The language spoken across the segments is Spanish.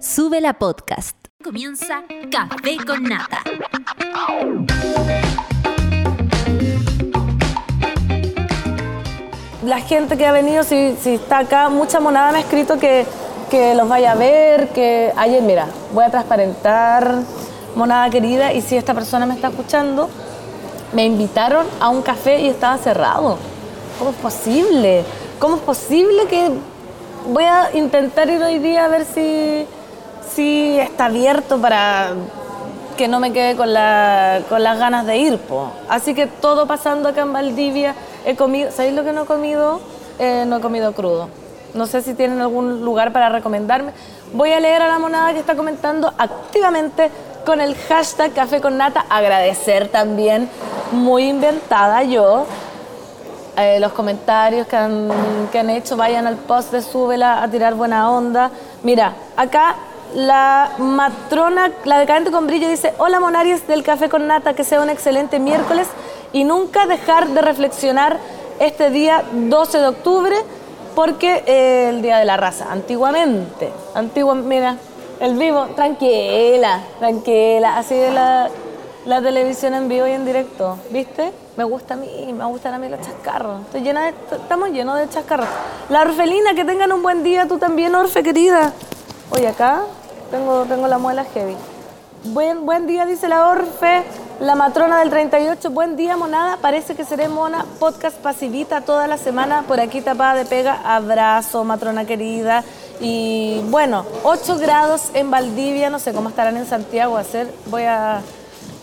Sube la podcast. Comienza Café con Nata. La gente que ha venido, si, si está acá, mucha monada me ha escrito que, que los vaya a ver, que ayer, mira, voy a transparentar, monada querida, y si esta persona me está escuchando, me invitaron a un café y estaba cerrado. ¿Cómo es posible? ¿Cómo es posible que voy a intentar ir hoy día a ver si, si está abierto para que no me quede con, la- con las ganas de ir? po? Así que todo pasando acá en Valdivia, he comido, ¿sabéis lo que no he comido? Eh, no he comido crudo. No sé si tienen algún lugar para recomendarme. Voy a leer a la monada que está comentando activamente con el hashtag Café con Nata. Agradecer también, muy inventada yo, eh, los comentarios que han, que han hecho, vayan al post de Súbela a tirar buena onda. Mira, acá la matrona, la decadente con brillo dice, hola Monaries del Café con Nata, que sea un excelente miércoles y nunca dejar de reflexionar este día 12 de octubre porque eh, el Día de la Raza, antiguamente, antigua, mira, el vivo, tranquila, tranquila, así de la, la televisión en vivo y en directo, ¿viste? Me gusta a mí, me gustan a mí los chascarros. Estoy llena de, estamos llenos de chascarros. La Orfelina, que tengan un buen día, tú también, Orfe, querida. Oye, acá tengo, tengo la muela heavy. Buen, buen día, dice la Orfe. La matrona del 38, buen día, monada. Parece que seré mona. Podcast pasivita toda la semana. Por aquí tapada de pega. Abrazo, matrona querida. Y bueno, 8 grados en Valdivia. No sé cómo estarán en Santiago. A hacer, voy a,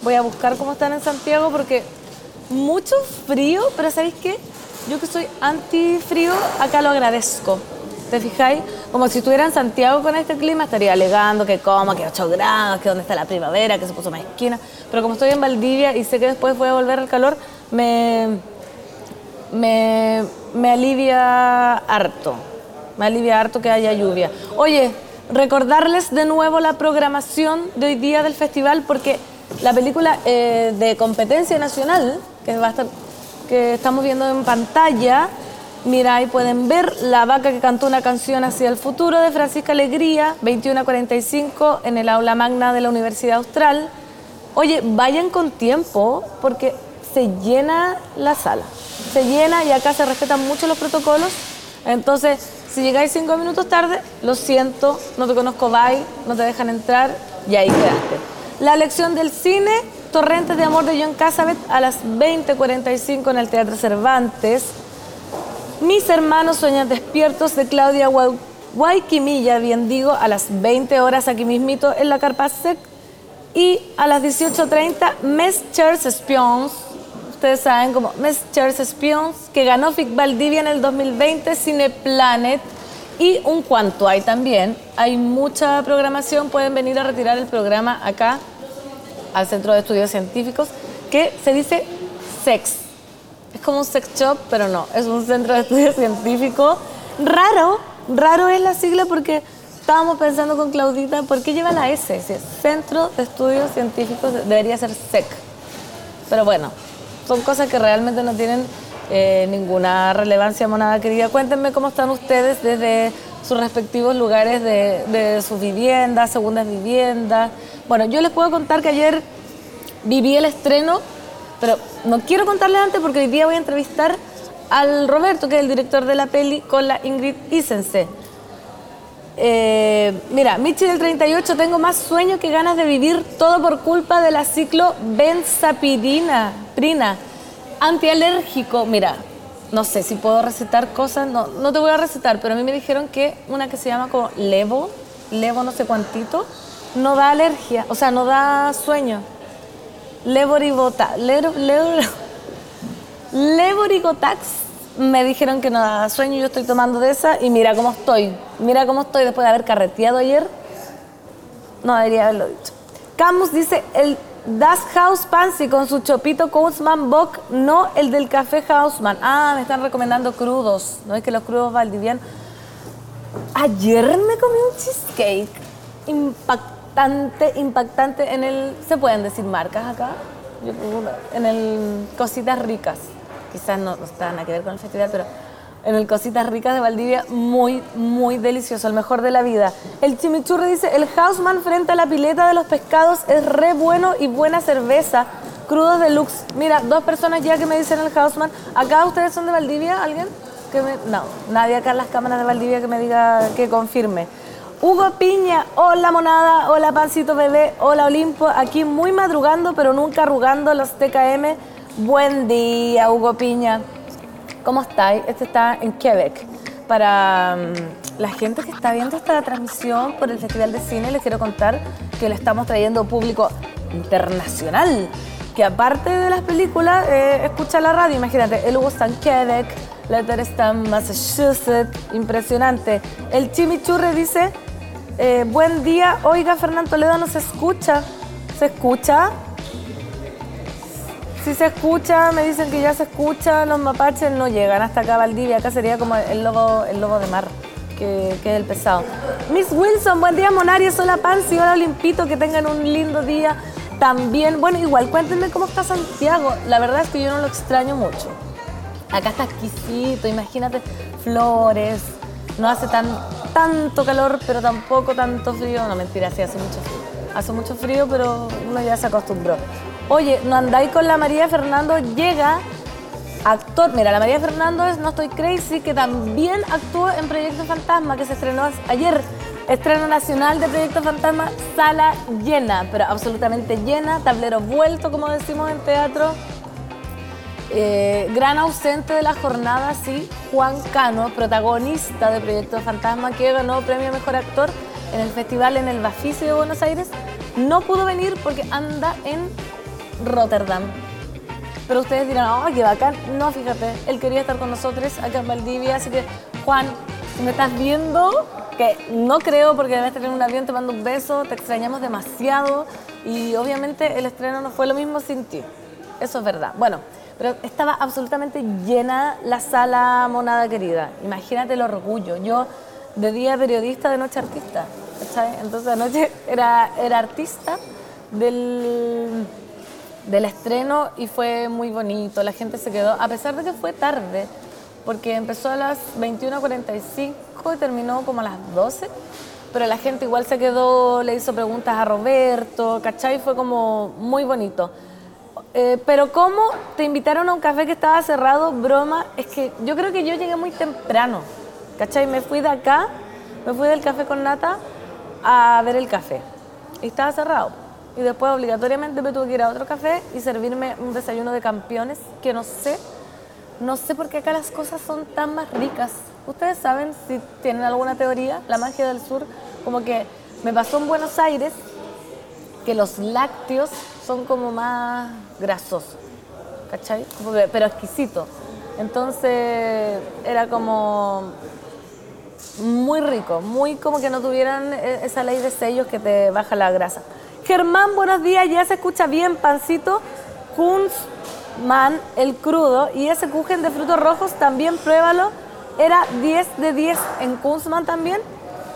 voy a buscar cómo están en Santiago porque mucho frío, pero ¿sabéis qué? Yo que soy anti frío, acá lo agradezco. ¿Te fijáis? Como si estuviera en Santiago con este clima, estaría alegando que cómo, que 8 grados, que dónde está la primavera, que se puso más esquina. Pero como estoy en Valdivia y sé que después voy a volver al calor, me, me, me alivia harto. Me alivia harto que haya lluvia. Oye, recordarles de nuevo la programación de hoy día del festival porque la película eh, de competencia nacional, que, va a estar, que estamos viendo en pantalla, mira, ahí pueden ver La vaca que cantó una canción hacia el futuro de Francisca Alegría, 21 a 45 en el aula magna de la Universidad Austral. Oye, vayan con tiempo porque se llena la sala. Se llena y acá se respetan mucho los protocolos. Entonces, si llegáis cinco minutos tarde, lo siento, no te conozco, bye, no te dejan entrar y ahí quedaste. La lección del cine, Torrentes de Amor de John Cassavet a las 20.45 en el Teatro Cervantes. Mis hermanos sueñan despiertos de Claudia Guay- Guayquimilla, bien digo, a las 20 horas aquí mismito en la Carpa. Y a las 18.30, Messers Spions, ustedes saben como Messers Spions, que ganó FIC Valdivia en el 2020, Cineplanet. Y un cuanto hay también, hay mucha programación, pueden venir a retirar el programa acá al Centro de Estudios Científicos, que se dice SEX. Es como un sex shop, pero no, es un centro de estudios científicos. Raro, raro es la sigla porque estábamos pensando con Claudita, ¿por qué lleva la S? Si es Centro de Estudios Científicos, debería ser SEC. Pero bueno, son cosas que realmente no tienen eh, ninguna relevancia, monada querida. Cuéntenme cómo están ustedes desde sus respectivos lugares de, de sus viviendas, segundas viviendas. Bueno, yo les puedo contar que ayer viví el estreno, pero no quiero contarles antes porque hoy día voy a entrevistar al Roberto, que es el director de la peli, con la Ingrid Isense. Eh, mira, Michi del 38, tengo más sueño que ganas de vivir, todo por culpa de la ciclo benzapirina, prina, antialérgico. Mira, no sé si puedo recetar cosas, no, no te voy a recetar, pero a mí me dijeron que una que se llama como Levo, Levo no sé cuantito, no da alergia, o sea, no da sueño. Lero- Levorigotax me dijeron que no daba sueño, yo estoy tomando de esa y mira cómo estoy. Mira cómo estoy después de haber carreteado ayer. No debería haberlo dicho. Camus dice el Das House Pansy con su chopito Kousman Bock, no el del café Hausman. Ah, me están recomendando crudos. No es que los crudos valdivianos. Ayer me comí un cheesecake impactante, impactante en el. ¿Se pueden decir marcas acá? Yo en el Cositas Ricas. Quizás no, no está nada que ver con el festival, pero en el Cositas Ricas de Valdivia, muy, muy delicioso, el mejor de la vida. El chimichurri dice, el Hausman frente a la pileta de los pescados es re bueno y buena cerveza. Crudos deluxe. Mira, dos personas ya que me dicen el Hausman. ¿Acá ustedes son de Valdivia? ¿Alguien? Que me... No, nadie acá en las cámaras de Valdivia que me diga, que confirme. Hugo Piña, hola monada, hola pancito bebé, hola Olimpo, aquí muy madrugando pero nunca arrugando los TKM. Buen día, Hugo Piña. ¿Cómo estáis? Este está en Quebec. Para mm, la gente que está viendo esta transmisión por el Festival de Cine, les quiero contar que le estamos trayendo público internacional, que aparte de las películas, eh, escucha la radio. Imagínate, el Hugo está en Quebec, en Massachusetts, impresionante. El Chimichurre dice, eh, buen día, oiga, Fernando Toledo no se escucha. ¿Se escucha? Si se escucha, me dicen que ya se escucha, los mapaches no llegan hasta acá Valdivia, acá sería como el lobo, el lobo de mar, que, es el pesado. Miss Wilson, buen día Monarias, hola Pansy, hola Limpito, que tengan un lindo día también. Bueno, igual cuéntenme cómo está Santiago, la verdad es que yo no lo extraño mucho. Acá está exquisito, imagínate flores, no hace tan, tanto calor, pero tampoco tanto frío, no mentira, sí hace mucho frío. Hace mucho frío, pero uno ya se acostumbró. Oye, no andáis con la María Fernando, llega actor. Mira, la María Fernando es No Estoy Crazy, que también actuó en Proyecto Fantasma, que se estrenó ayer. Estreno nacional de Proyecto Fantasma, sala llena, pero absolutamente llena, tablero vuelto, como decimos en teatro. Eh, gran ausente de la jornada, sí, Juan Cano, protagonista de Proyecto Fantasma, que ganó premio Mejor Actor en el festival en el Bafisi de Buenos Aires. No pudo venir porque anda en Rotterdam. Pero ustedes dirán, ¡ay, qué bacán! No, fíjate, él quería estar con nosotros acá en Valdivia, así que, Juan, si me estás viendo, que no creo porque debes tener un avión, te mando un beso, te extrañamos demasiado y obviamente el estreno no fue lo mismo sin ti. Eso es verdad. Bueno, pero estaba absolutamente llena la sala monada querida. Imagínate el orgullo. Yo de día periodista, de noche artista. ¿cachai? Entonces anoche era, era artista del del estreno y fue muy bonito. La gente se quedó, a pesar de que fue tarde, porque empezó a las 21.45 y terminó como a las 12, pero la gente igual se quedó, le hizo preguntas a Roberto, ¿cachai? Fue como muy bonito. Eh, pero ¿cómo te invitaron a un café que estaba cerrado? Broma, es que yo creo que yo llegué muy temprano, ¿cachai? Me fui de acá, me fui del café con nata a ver el café y estaba cerrado y después obligatoriamente me tuve que ir a otro café y servirme un desayuno de campeones que no sé, no sé por qué acá las cosas son tan más ricas. Ustedes saben si tienen alguna teoría, la magia del sur, como que me pasó en Buenos Aires que los lácteos son como más grasosos, ¿cachai? Pero exquisito. Entonces era como muy rico, muy como que no tuvieran e-, esa ley de sellos que te baja la grasa. Germán, buenos días, ya se escucha bien, pancito. Kunzman, el crudo, y ese Kuchen de frutos rojos también pruébalo. Era 10 de 10 en Kunzman también.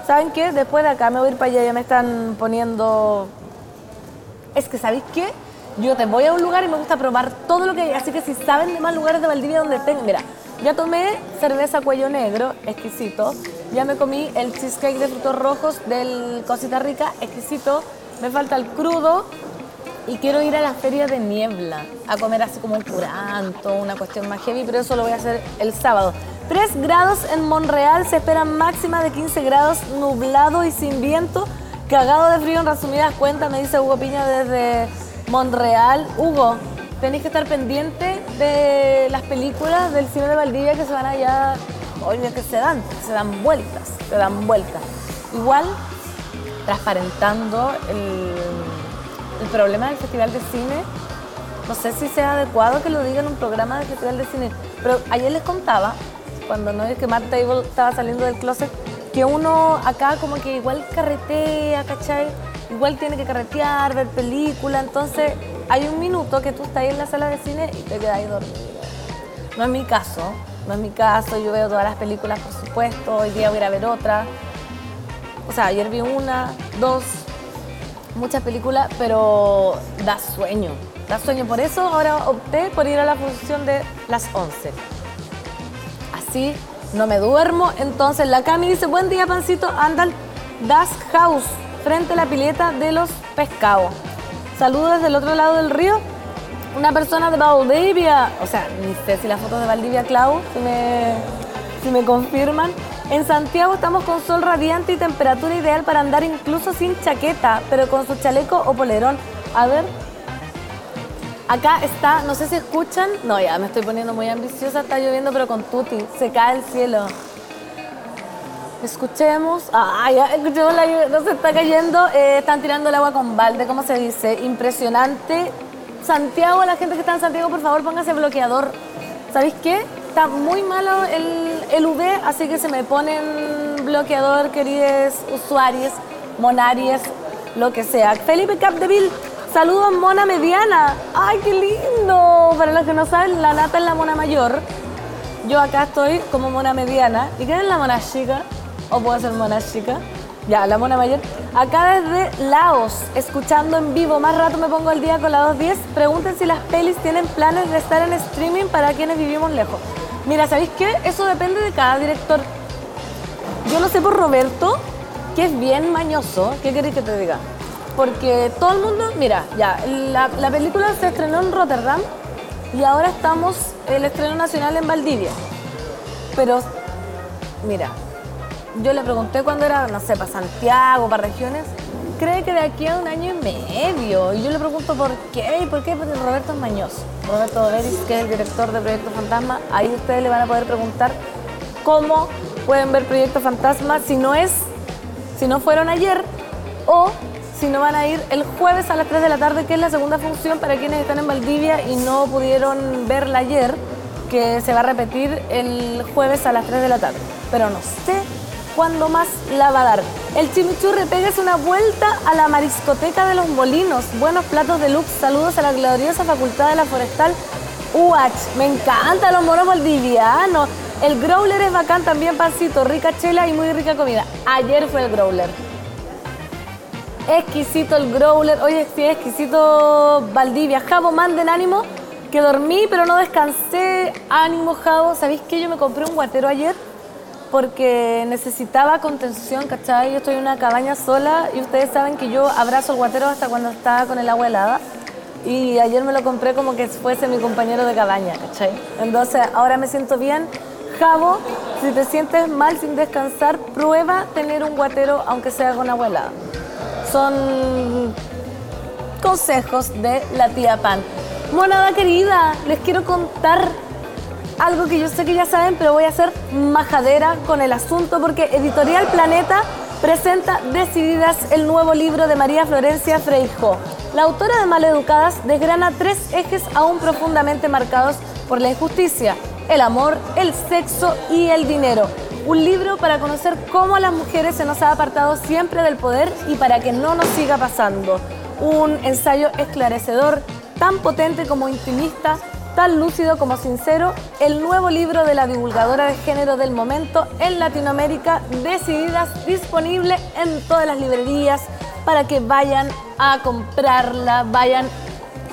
¿Saben qué? Después de acá me voy a ir para allá, ya me están poniendo... Es que, ¿sabéis qué? Yo te voy a un lugar y me gusta probar todo lo que hay. Así que si saben de más lugares de Valdivia donde tengo... Mira, ya tomé cerveza cuello negro, exquisito. Ya me comí el cheesecake de frutos rojos del Cosita Rica, exquisito me falta el crudo y quiero ir a la feria de niebla a comer así como un curanto, una cuestión más heavy, pero eso lo voy a hacer el sábado. 3 grados en Monreal, se espera máxima de 15 grados, nublado y sin viento. Cagado de frío en resumidas cuentas, me dice Hugo Piña desde Monreal. Hugo, tenéis que estar pendiente de las películas del cine de Valdivia que se van allá, oye, que se dan, se dan vueltas, se dan vueltas. Igual transparentando el, problema del Festival de Cine. No sé si sea adecuado que lo diga en un programa del Festival de Cine, pero ayer les contaba, cuando no es que Matt Table estaba saliendo del closet, que uno acá como que igual carretea, ¿cachai? Igual tiene que carretear, ver película, entonces hay un minuto que tú estás ahí en la sala de cine y te quedas ahí dormido. No es mi caso, no es mi caso, yo veo todas las películas por supuesto, hoy día voy a a ver otra, o sea, ayer vi una, dos, muchas películas, pero da sueño. Da sueño. Por eso ahora opté por ir a la función de las 11. Así no me duermo. Entonces la Cami dice, buen día, pancito, anda al Das House, frente a la pileta de los pescados. Saludos desde el otro lado del río. Una persona de Valdivia, o sea, ni sé si las fotos de Valdivia, Clau, si me, si me confirman. En Santiago estamos con sol radiante y temperatura ideal para andar incluso sin chaqueta, pero con su chaleco o polerón. A ver. Acá está, no sé si escuchan. No, ya me estoy poniendo muy ambiciosa, está lloviendo, pero con tuti. Se cae el cielo. Escuchemos. Ah, ya, escuchemos la lluvia. No se está cayendo. Eh, están tirando el agua con balde, ¿cómo se dice? Impresionante. Santiago, la gente que está en Santiago, por favor, póngase bloqueador. ¿Sabéis qué? Está muy malo el, el UV, así que se me ponen bloqueador, queridos usuarios, monaries, lo que sea. Felipe Capdeville, saludos mona mediana. ¡Ay, qué lindo! Para los que no saben, la nata es la mona mayor. Yo acá estoy como mona mediana. ¿Y qué es la mona chica? ¿O puedo ser mona chica? Ya, la mona mayor. Acá desde Laos, escuchando en vivo. Más rato me pongo el día con la 210. Pregunten si las pelis tienen planes de estar en streaming para quienes vivimos lejos. Mira, ¿sabéis qué? Eso depende de cada director. Yo lo sé por Roberto, que es bien mañoso. ¿Qué queréis que te diga? Porque todo el mundo, mira, ya, la, la película se estrenó en Rotterdam y ahora estamos el estreno nacional en Valdivia. Pero, mira, yo le pregunté cuándo era, no sé, para Santiago, para regiones, cree que de aquí a un año y medio. Y yo le pregunto por qué, por qué, porque Roberto es mañoso. Roberto Doveris, que es el director de Proyecto Fantasma, ahí ustedes le van a poder preguntar cómo pueden ver Proyecto Fantasma si no es, si no fueron ayer o si no van a ir el jueves a las 3 de la tarde, que es la segunda función para quienes están en Valdivia y no pudieron verla ayer, que se va a repetir el jueves a las 3 de la tarde. Pero no sé cuándo más la va a dar. El chimichurri, pégase una vuelta a la mariscoteca de los molinos. Buenos platos de lux. Saludos a la gloriosa Facultad de la Forestal UH. Me encantan los moros valdivianos. El growler es bacán también, pancito, rica chela y muy rica comida. Ayer fue el growler. Exquisito el growler. Oye, sí, exquisito Valdivia. Jabo, manden ánimo, que dormí pero no descansé. Ánimo, Jabo. ¿Sabéis que yo me compré un guatero ayer? Porque necesitaba contención, ¿cachai? Yo estoy en una cabaña sola y ustedes saben que yo abrazo el guatero hasta cuando está con el agua helada. Y ayer me lo compré como que fuese mi compañero de cabaña, ¿cachai? Entonces ahora me siento bien. Jabo, si te sientes mal sin descansar, prueba tener un guatero aunque sea con agua helada son consejos de la tía Pan. Monada querida, les quiero contar algo que yo sé que ya saben, pero voy a ser majadera con el asunto porque Editorial Planeta presenta Decididas el nuevo libro de María Florencia Freijo. La autora de Maleducadas desgrana tres ejes aún profundamente marcados por la injusticia, el amor, el sexo y el dinero. Un libro para conocer cómo a las mujeres se nos ha apartado siempre del poder y para que no nos siga pasando. Un ensayo esclarecedor, tan potente como intimista, tan lúcido como sincero, el nuevo libro de la divulgadora de género del momento en Latinoamérica, Decididas, disponible en todas las librerías para que vayan a comprarla, vayan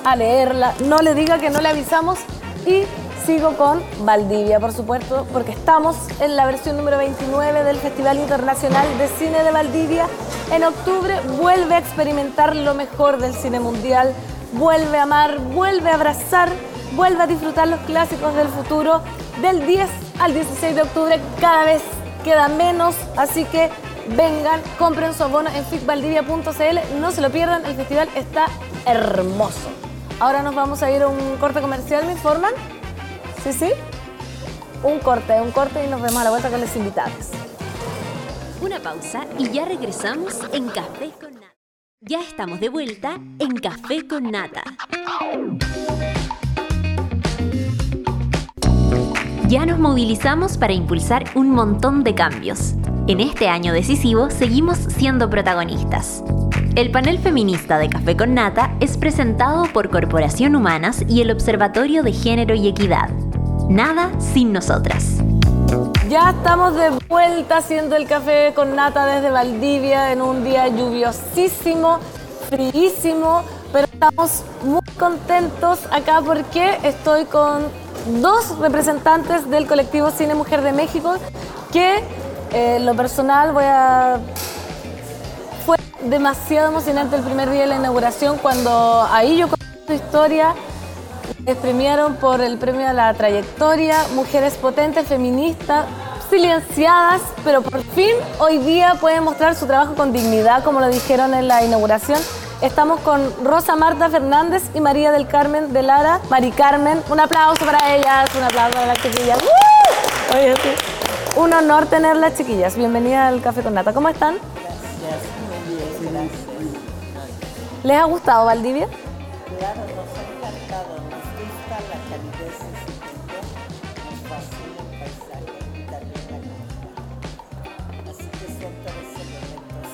a leerla, no le diga que no le avisamos y sigo con Valdivia, por supuesto, porque estamos en la versión número 29 del Festival Internacional de Cine de Valdivia. En octubre vuelve a experimentar lo mejor del cine mundial, vuelve a amar, vuelve a abrazar, vuelve a disfrutar los clásicos del futuro. Del 10 al 16 de octubre cada vez queda menos, así que vengan, compren su abono en ficvaldivia.cl, no se lo pierdan, el festival está hermoso. Ahora nos vamos a ir a un corte comercial, ¿me informan? ¿Sí, sí? Un corte, un corte y nos vemos a la vuelta con los invitados. Una pausa y ya regresamos en Café con Nata. Ya estamos de vuelta en Café con Nata. Ya nos movilizamos para impulsar un montón de cambios. En este año decisivo seguimos siendo protagonistas. El panel feminista de Café con Nata es presentado por Corporación Humanas y el Observatorio de Género y Equidad. Nada sin nosotras. Ya estamos de vuelta haciendo el café con nata desde Valdivia en un día lluviosísimo, fríísimo, pero estamos muy contentos acá porque estoy con dos representantes del colectivo Cine Mujer de México que eh, lo personal voy a... Demasiado emocionante el primer día de la inauguración cuando ahí yo conté su historia, les por el premio a la trayectoria, mujeres potentes, feministas, silenciadas, pero por fin hoy día pueden mostrar su trabajo con dignidad, como lo dijeron en la inauguración. Estamos con Rosa Marta Fernández y María del Carmen de Lara. Mari Carmen, un aplauso para ellas, un aplauso para las chiquillas. Sí. Un honor tenerlas, chiquillas. Bienvenida al Café con Nata. ¿Cómo están? Gracias. ¿Les ha gustado Valdivia? Claro, nos ha encantado, nos gusta la calidez de su gente, nos fascina el paisaje y también la. Así que son tres elementos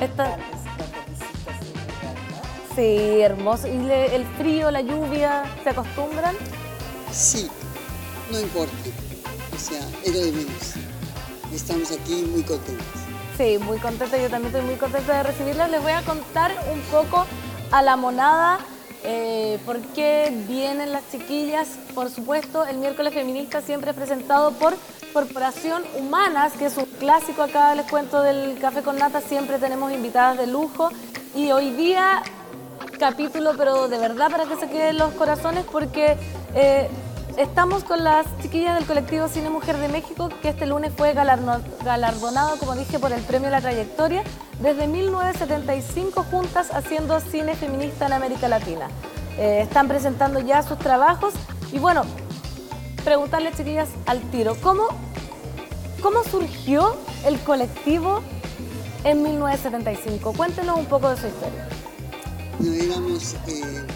Esta- fundamentales cuando visitas un lugar, ¿no? Sí, hermoso. ¿Y le- el frío, la lluvia, se acostumbran? Sí, no importa. O sea, es lo de menos. Estamos aquí muy contentos. Sí, muy contenta, yo también estoy muy contenta de recibirlas. Les voy a contar un poco a la monada eh, por qué vienen las chiquillas. Por supuesto, el miércoles feminista siempre es presentado por Corporación Humanas, que es un clásico acá, les cuento del Café con Nata, siempre tenemos invitadas de lujo. Y hoy día capítulo, pero de verdad para que se queden los corazones, porque eh, estamos con las chiquillas del colectivo Cine Mujer de México, que este lunes fue galardonado, como dije, por el Premio la Trayectoria, desde 1975 juntas haciendo cine feminista en América Latina. Eh, están presentando ya sus trabajos y bueno, preguntarle chiquillas al tiro, ¿cómo, cómo surgió el colectivo en 1975? Cuéntenos un poco de su historia. No éramos eh,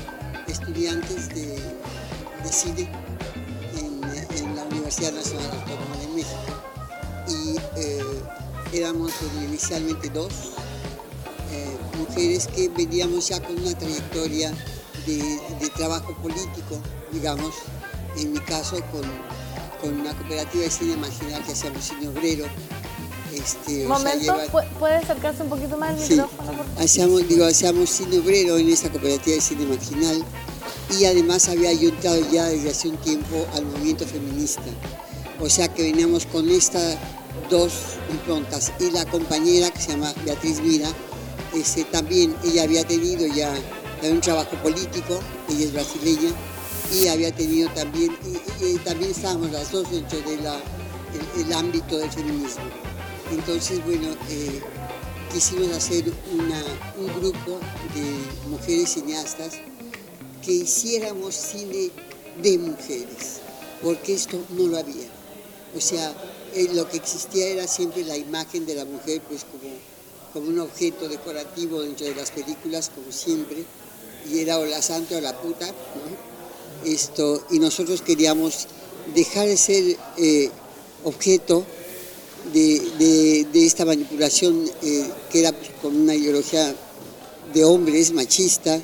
estudiantes de, cine Universidad Nacional Autónoma de México y eh, éramos inicialmente dos eh, mujeres que veníamos ya con una trayectoria de, de trabajo político, digamos, en mi caso con, con una cooperativa de cine marginal que hacíamos cine obrero. Este, o sea, Momento, lleva- ¿pu- ¿puede acercarse un poquito más al Sí, micrófono? hacíamos, digo, hacíamos cine obrero en esa cooperativa de cine marginal y además había yo entrado ya desde hace un tiempo al movimiento feminista. O sea que veníamos con estas dos improntas y la compañera que se llama Beatriz Mira, este, también ella había tenido ya un trabajo político, ella es brasileña y había tenido también, y, también estábamos las dos dentro del el, ámbito del feminismo. Entonces, bueno, eh, quisimos hacer un grupo de mujeres cineastas que hiciéramos cine de mujeres, porque esto no lo había. O sea, eh, lo que existía era siempre la imagen de la mujer, pues como, como un objeto decorativo dentro de las películas, como siempre, y era o la santa o la puta, ¿no? Esto, y nosotros queríamos dejar de ser eh, objeto de, de- esta manipulación eh, que era pues, con una ideología de hombres machista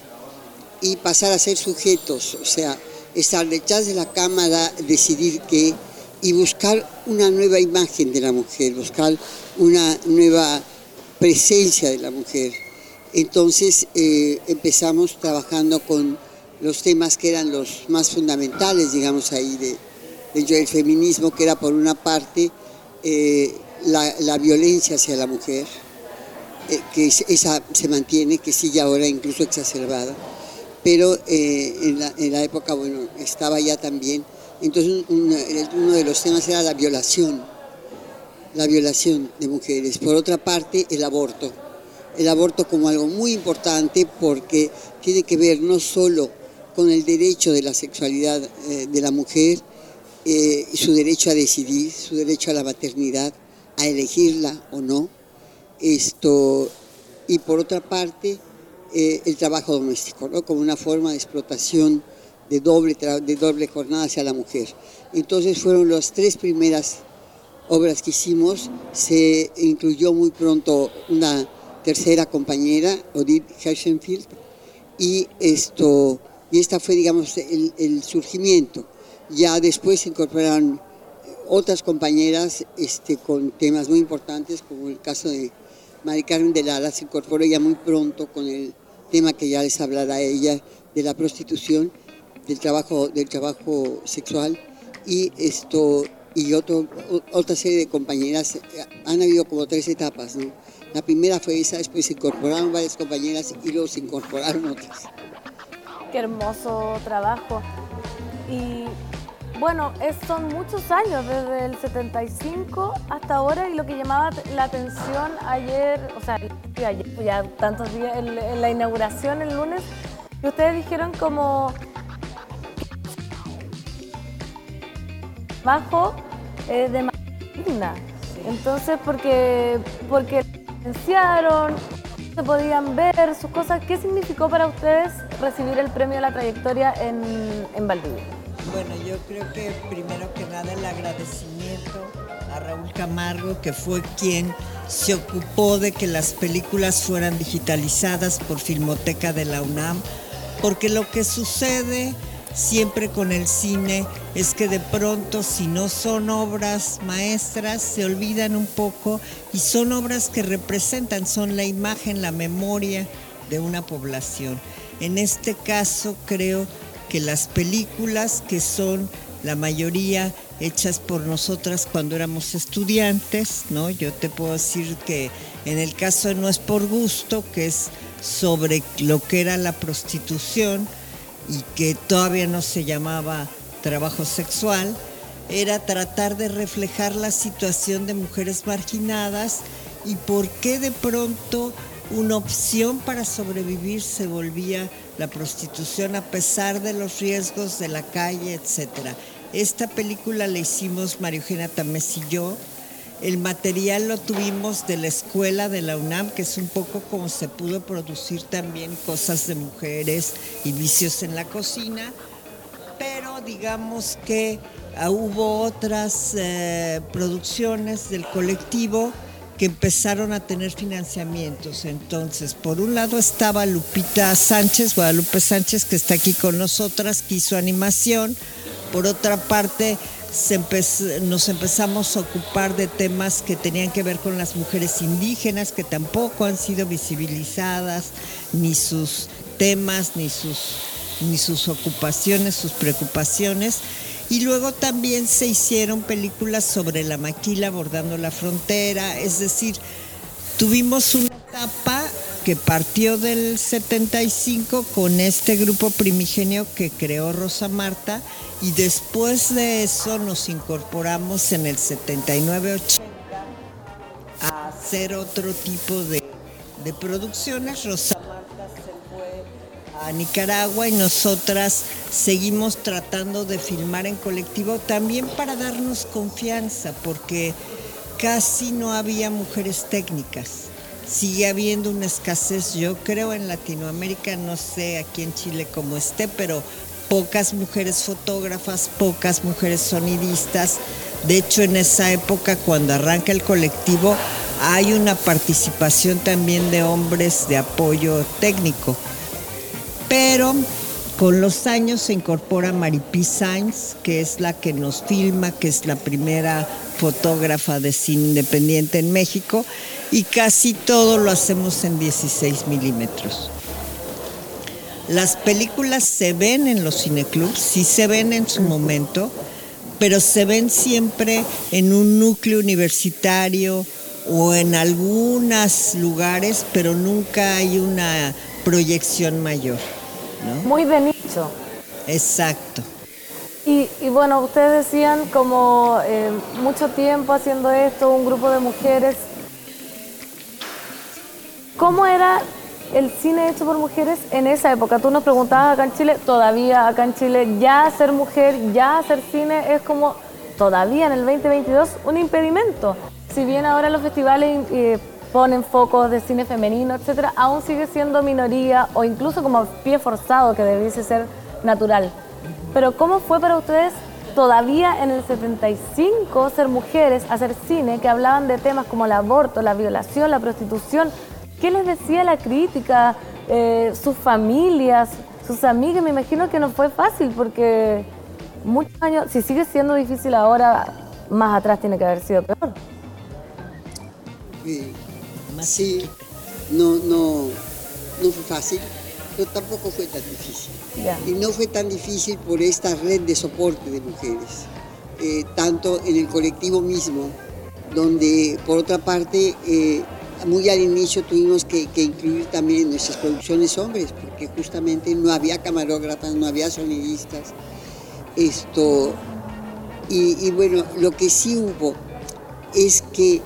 y pasar a ser sujetos, o sea, estar detrás de la cámara, decidir qué y buscar una nueva imagen de la mujer, buscar una nueva presencia de la mujer. Entonces eh, empezamos trabajando con los temas que eran los más fundamentales, digamos, ahí de, del feminismo, que era por una parte eh, la, la violencia hacia la mujer, eh, que es- esa se mantiene, que sigue ahora incluso exacerbada, pero eh, en, la, en la época, bueno, estaba ya también. Entonces un- un- uno de los temas era la violación, la violación de mujeres. Por otra parte, el aborto. El aborto como algo muy importante porque tiene que ver no solo con el derecho de la sexualidad eh, de la mujer, eh, su derecho a decidir, su derecho a la maternidad, a elegirla o no, esto, y por otra parte, eh, el trabajo doméstico, ¿no? como una forma de explotación de doble, de doble jornada hacia la mujer. Entonces fueron las tres primeras obras que hicimos, se incluyó muy pronto una tercera compañera, Odile Herschenfield, y esto y esta fue digamos el, el surgimiento. Ya después se incorporaron otras compañeras este, con temas muy importantes, como el caso de Mari Carmen de Lara, se incorporó ya muy pronto con el tema que ya les hablará ella de la prostitución del trabajo, del trabajo sexual y esto y otro, otra serie de compañeras. Han habido como tres etapas. La primera fue esa, después se incorporaron varias compañeras y luego se incorporaron otras. Qué hermoso trabajo. Bueno, son muchos años, desde el 75 hasta ahora, y lo que llamaba la atención ayer, o sea, ayer, ya tantos días, en, la inauguración el lunes, que ustedes dijeron como bajo eh, de Marina. Entonces, porque, porque licenciaron, se podían ver sus cosas. ¿Qué significó para ustedes recibir el premio a la trayectoria en, en Valdivia? Bueno, yo creo que primero que nada el agradecimiento a Raúl Camargo, que fue quien se ocupó de que las películas fueran digitalizadas por Filmoteca de la UNAM, porque lo que sucede siempre con el cine es que de pronto si no son obras maestras se olvidan un poco y son obras que representan, son la imagen, la memoria de una población. En este caso creo que las películas que son la mayoría hechas por nosotras cuando éramos estudiantes, ¿no? Yo te puedo decir que en el caso de No es por gusto, que es sobre lo que era la prostitución, y que todavía no se llamaba trabajo sexual, era tratar de reflejar la situación de mujeres marginadas y por qué de pronto una opción para sobrevivir se volvía la prostitución a pesar de los riesgos de la calle, etc. Esta película la hicimos María Eugenia Tamés y yo, el material lo tuvimos de la escuela de la UNAM, que es un poco como se pudo producir también cosas de mujeres y vicios en la cocina, pero digamos que ah, hubo otras eh, producciones del colectivo que empezaron a tener financiamientos. Entonces, por un lado estaba Lupita Sánchez, Guadalupe Sánchez, que está aquí con nosotras, que hizo animación. Por otra parte, nos empezamos a ocupar de temas que tenían que ver con las mujeres indígenas, que tampoco han sido visibilizadas, ni sus temas, ni sus, ni sus ocupaciones, sus preocupaciones. Y luego también se hicieron películas sobre la maquila abordando la frontera, es decir, tuvimos una etapa que partió del 75 con este grupo primigenio que creó Rosa Marta y después de eso nos incorporamos en el 79-80 a hacer otro tipo de, de producciones. Rosa Nicaragua y nosotras seguimos tratando de filmar en colectivo también para darnos confianza porque casi no había mujeres técnicas. Sigue habiendo una escasez, yo creo en Latinoamérica, no sé aquí en Chile cómo esté, pero pocas mujeres fotógrafas, pocas mujeres sonidistas. De hecho, en esa época, cuando arranca el colectivo, hay una participación también de hombres de apoyo técnico. Pero con los años se incorpora Maripi Sainz, que es la que nos filma, que es la primera fotógrafa de cine independiente en México, y casi todo lo hacemos en 16 milímetros. Las películas se ven en los cineclubs, sí se ven en su momento, pero se ven siempre en un núcleo universitario o en algunos lugares, pero nunca hay una proyección mayor. Muy de nicho. Exacto. Y, bueno, ustedes decían como eh, mucho tiempo haciendo esto, un grupo de mujeres. ¿Cómo era el cine hecho por mujeres en esa época. Tú nos preguntabas acá en Chile, todavía acá en Chile, ya ser mujer, ya hacer cine es como todavía en el 2022 un impedimento. Si bien ahora los festivales eh, ponen focos de cine femenino, etcétera, aún sigue siendo minoría o incluso como pie forzado que debiese ser natural. Pero ¿cómo fue para ustedes todavía en el 75 ser mujeres, hacer cine que hablaban de temas como el aborto, la violación, la prostitución? ¿Qué les decía la crítica? Eh, sus familias, sus amigas, me imagino que no fue fácil porque muchos años, si sigue siendo difícil ahora, más atrás tiene que haber sido peor. Sí, no, no, no fue fácil. pero tampoco fue tan difícil. Ya. Y no fue tan difícil por esta red de soporte de mujeres, eh, tanto en el colectivo mismo, donde por otra parte, eh, muy al inicio tuvimos que, que incluir también en nuestras producciones hombres, porque justamente no había camarógrafas, no había sonidistas. Esto, y, y bueno, lo que sí hubo es que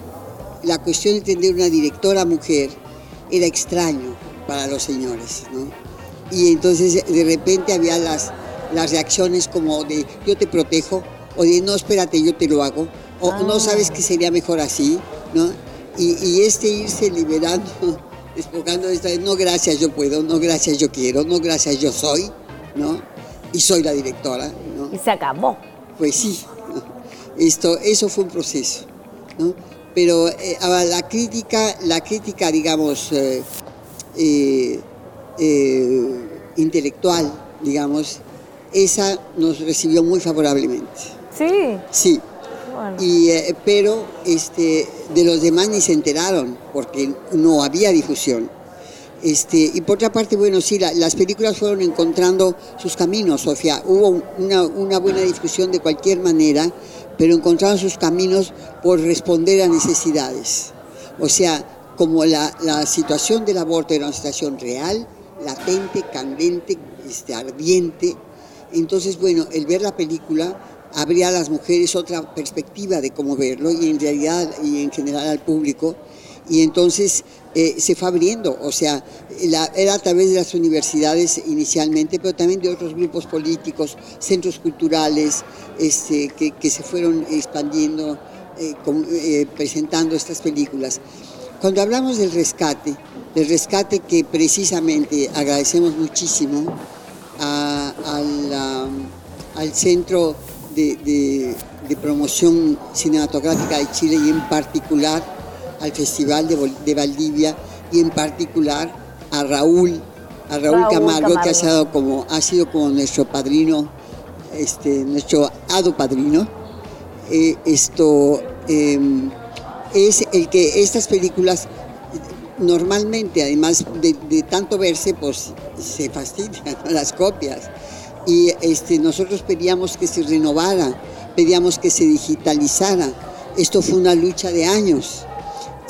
la cuestión de tener una directora mujer era extraño para los señores, ¿no? Y entonces de repente había las, las reacciones como de yo te protejo, o de no, espérate, yo te lo hago, o no sabes que sería mejor así, ¿no? Y, y este irse liberando, despojando de esta, no gracias yo puedo, no gracias yo quiero, no gracias yo soy, ¿no? Y soy la directora, ¿no? Y se acabó. Pues sí. Esto, eso fue un proceso, ¿no? Pero eh, la crítica, la crítica, digamos, eh, eh, intelectual, digamos, esa nos recibió muy favorablemente. Sí. Sí, Bueno. y, eh, pero este, de los demás ni se enteraron porque no había difusión. Este, y por otra parte, bueno, sí, la- las películas fueron encontrando sus caminos, Sofía. Hubo una, una buena difusión de cualquier manera, pero encontraron sus caminos por responder a necesidades. O sea, como la, la situación del aborto era una situación real, latente, candente, este, ardiente, entonces, bueno, el ver la película abría a las mujeres otra perspectiva de cómo verlo y en realidad y en general al público. Y entonces eh, se fue abriendo, o sea, era a través de las universidades inicialmente, pero también de otros grupos políticos, centros culturales, este, que, se fueron expandiendo, eh, con- eh, presentando estas películas. Cuando hablamos del rescate, del rescate que precisamente agradecemos muchísimo al, Centro de, de- de Promoción Cinematográfica de Chile y en particular al Festival de, de Valdivia y en particular a Raúl, a Raúl, Raúl Camargo, que ha sido como, ha sido como nuestro padrino, este, nuestro hado padrino. Eh, esto eh, es el que estas películas normalmente, además de, de tanto verse, pues se fastidian las copias. Y este, nosotros pedíamos que se renovara, pedíamos que se digitalizara. Esto fue una lucha de años.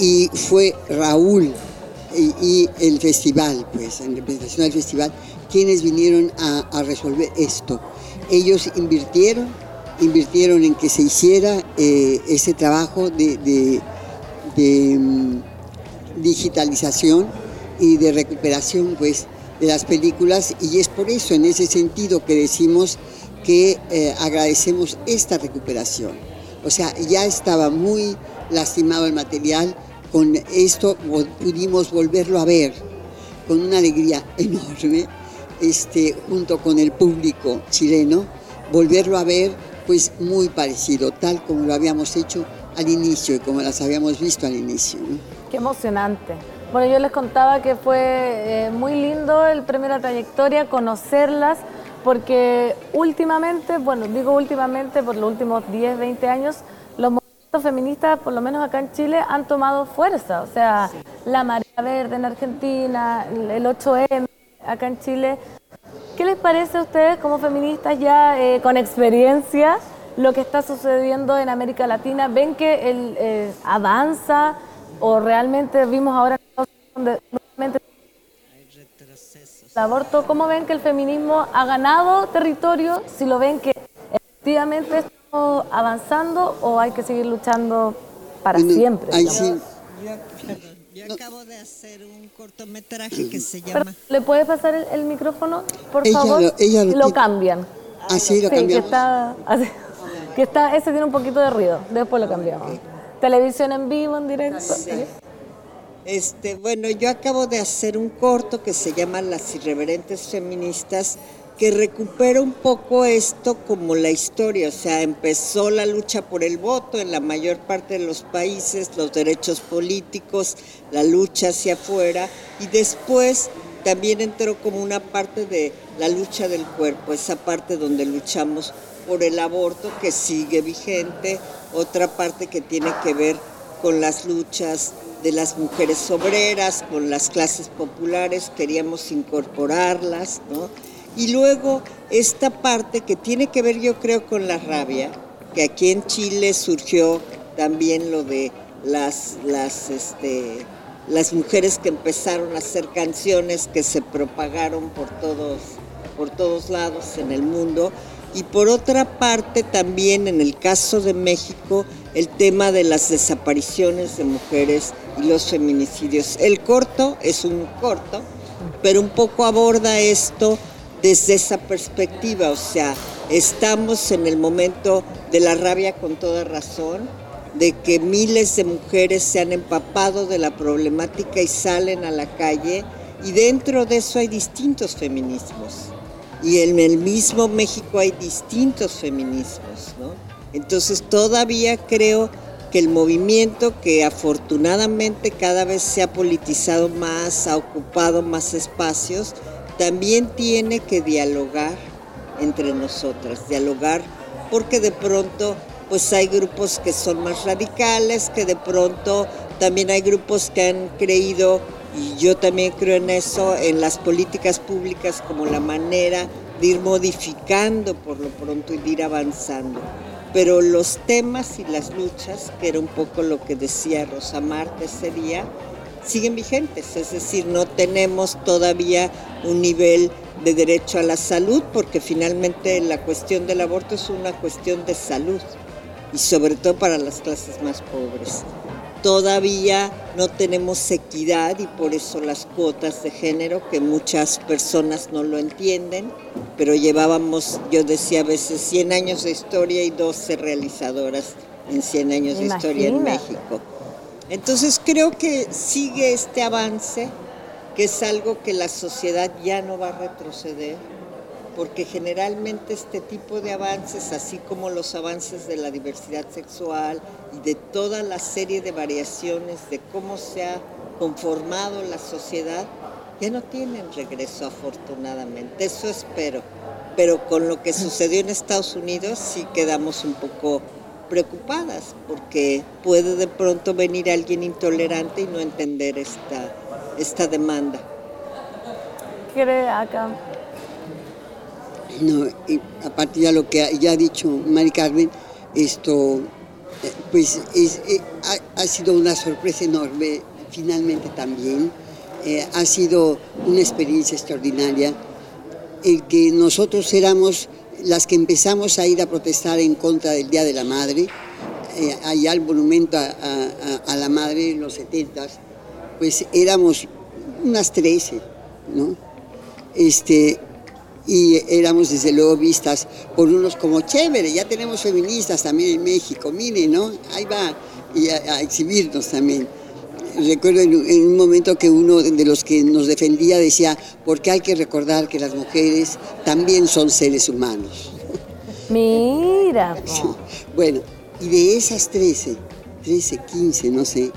Y fue Raúl y, el festival, pues, en representación del festival, quienes vinieron a, a resolver esto. Ellos invirtieron, invirtieron en que se hiciera eh, ese trabajo de, de- de, mm, digitalización y de recuperación pues, de las películas y es por eso, en ese sentido, que decimos que eh, agradecemos esta recuperación. O sea, ya estaba muy lastimado el material, con esto pudimos volverlo a ver con una alegría enorme, este, junto con el público chileno, volverlo a ver pues muy parecido, tal como lo habíamos hecho al inicio y como las habíamos visto al inicio. Qué emocionante. Bueno, yo les contaba que fue eh, muy lindo el primera trayectoria, conocerlas, porque últimamente, bueno, digo últimamente, por los últimos 10, 20 años, movimientos feministas, por lo menos acá en Chile, han tomado fuerza. O sea, la Marea Verde en Argentina, el 8M acá en Chile. ¿Qué les parece a ustedes como feministas ya eh, con experiencia lo que está sucediendo en América Latina? ¿Ven que el, eh, avanza o realmente vimos ahora donde el aborto? ¿Cómo ven que el feminismo ha ganado territorio? Si lo ven que efectivamente avanzando o hay que seguir luchando para Bueno, siempre. ahí digamos? sí, Yo, perdón, yo No. acabo de hacer un cortometraje que se Pero, llama ¿Le puede pasar el, el micrófono, por Ella favor? lo- ella lo Y lo cambian. así lo sí, que cambiamos. está, así- que está, ese tiene un poquito de ruido, después lo cambiamos. Televisión en vivo, en directo. ¿sí? Este, bueno, yo acabo de hacer un corto que se llama Las irreverentes feministas, que recupera un poco esto como la historia, o sea, empezó la lucha por el voto en la mayor parte de los países, los derechos políticos, la lucha hacia afuera, y después también entró como una parte de la lucha del cuerpo, esa parte donde luchamos por el aborto que sigue vigente, otra parte que tiene que ver con las luchas de las mujeres obreras con las clases populares, queríamos incorporarlas, ¿no? Y luego esta parte que tiene que ver yo creo con la rabia, que aquí en Chile surgió también lo de las, las, este, las mujeres que empezaron a hacer canciones que se propagaron por todos, por todos lados en el mundo. Y por otra parte también en el caso de México el tema de las desapariciones de mujeres y los feminicidios. El corto es un corto, pero un poco aborda esto desde esa perspectiva, o sea, estamos en el momento de la rabia con toda razón, de que miles de mujeres se han empapado de la problemática y salen a la calle y dentro de eso hay distintos feminismos. Y en el mismo México hay distintos feminismos, ¿no? Entonces todavía creo que el movimiento que afortunadamente cada vez se ha politizado más, ha ocupado más espacios, también tiene que dialogar entre nosotras, dialogar porque de pronto pues hay grupos que son más radicales, que de pronto también hay grupos que han creído, y yo también creo en eso, en las políticas públicas como la manera de ir modificando por lo pronto y de ir avanzando. Pero los temas y las luchas, que era un poco lo que decía Rosa Marta ese día, siguen vigentes, es decir, no tenemos todavía un nivel de derecho a la salud porque finalmente la cuestión del aborto es una cuestión de salud y sobre todo para las clases más pobres. Todavía no tenemos equidad y por eso las cuotas de género, que muchas personas no lo entienden, pero llevábamos, yo decía a veces, 100 años de historia y 12 realizadoras en 100 años de historia en México. Entonces creo que sigue este avance, que es algo que la sociedad ya no va a retroceder porque generalmente este tipo de avances, así como los avances de la diversidad sexual y de toda la serie de variaciones de cómo se ha conformado la sociedad, ya no tienen regreso afortunadamente, eso espero. Pero con lo que sucedió en Estados Unidos sí quedamos un poco preocupadas, porque puede de pronto venir alguien intolerante y no entender esta, esta demanda. ¿Quiere acá? No, a partir de lo que ya ha dicho Mari Carmen, esto eh, pues eh, ha, sido una sorpresa enorme, finalmente también. Eh, ha sido una experiencia extraordinaria el que nosotros éramos las que empezamos a ir a protestar en contra del Día de la Madre, allá al monumento a, la madre en los 70, pues éramos unas 13, ¿no? Este, y éramos desde luego vistas por unos como chévere, ya tenemos feministas también en México, miren, ¿no? Ahí va y a, exhibirnos también. Recuerdo en, un momento que uno de los que nos defendía decía, porque hay que recordar que las mujeres también son seres humanos. Mira. Bueno, y de esas 13, 13, 15, no sé,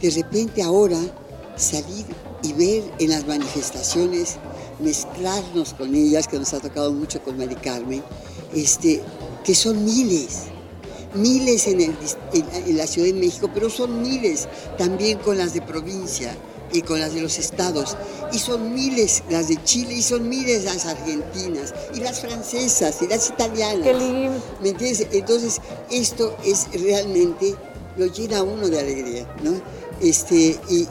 de repente ahora salir y ver en las manifestaciones mezclarnos con ellas, que nos ha tocado mucho con Mari Carmen, este, que son miles, miles en, en, la Ciudad de México, pero son miles también con las de provincia y con las de los estados. Y son miles las de Chile y son miles las argentinas y las francesas y las italianas. Qué lindo. ¿Me entiendes? Entonces, esto es realmente, lo llena a uno de alegría, ¿no? Este, y,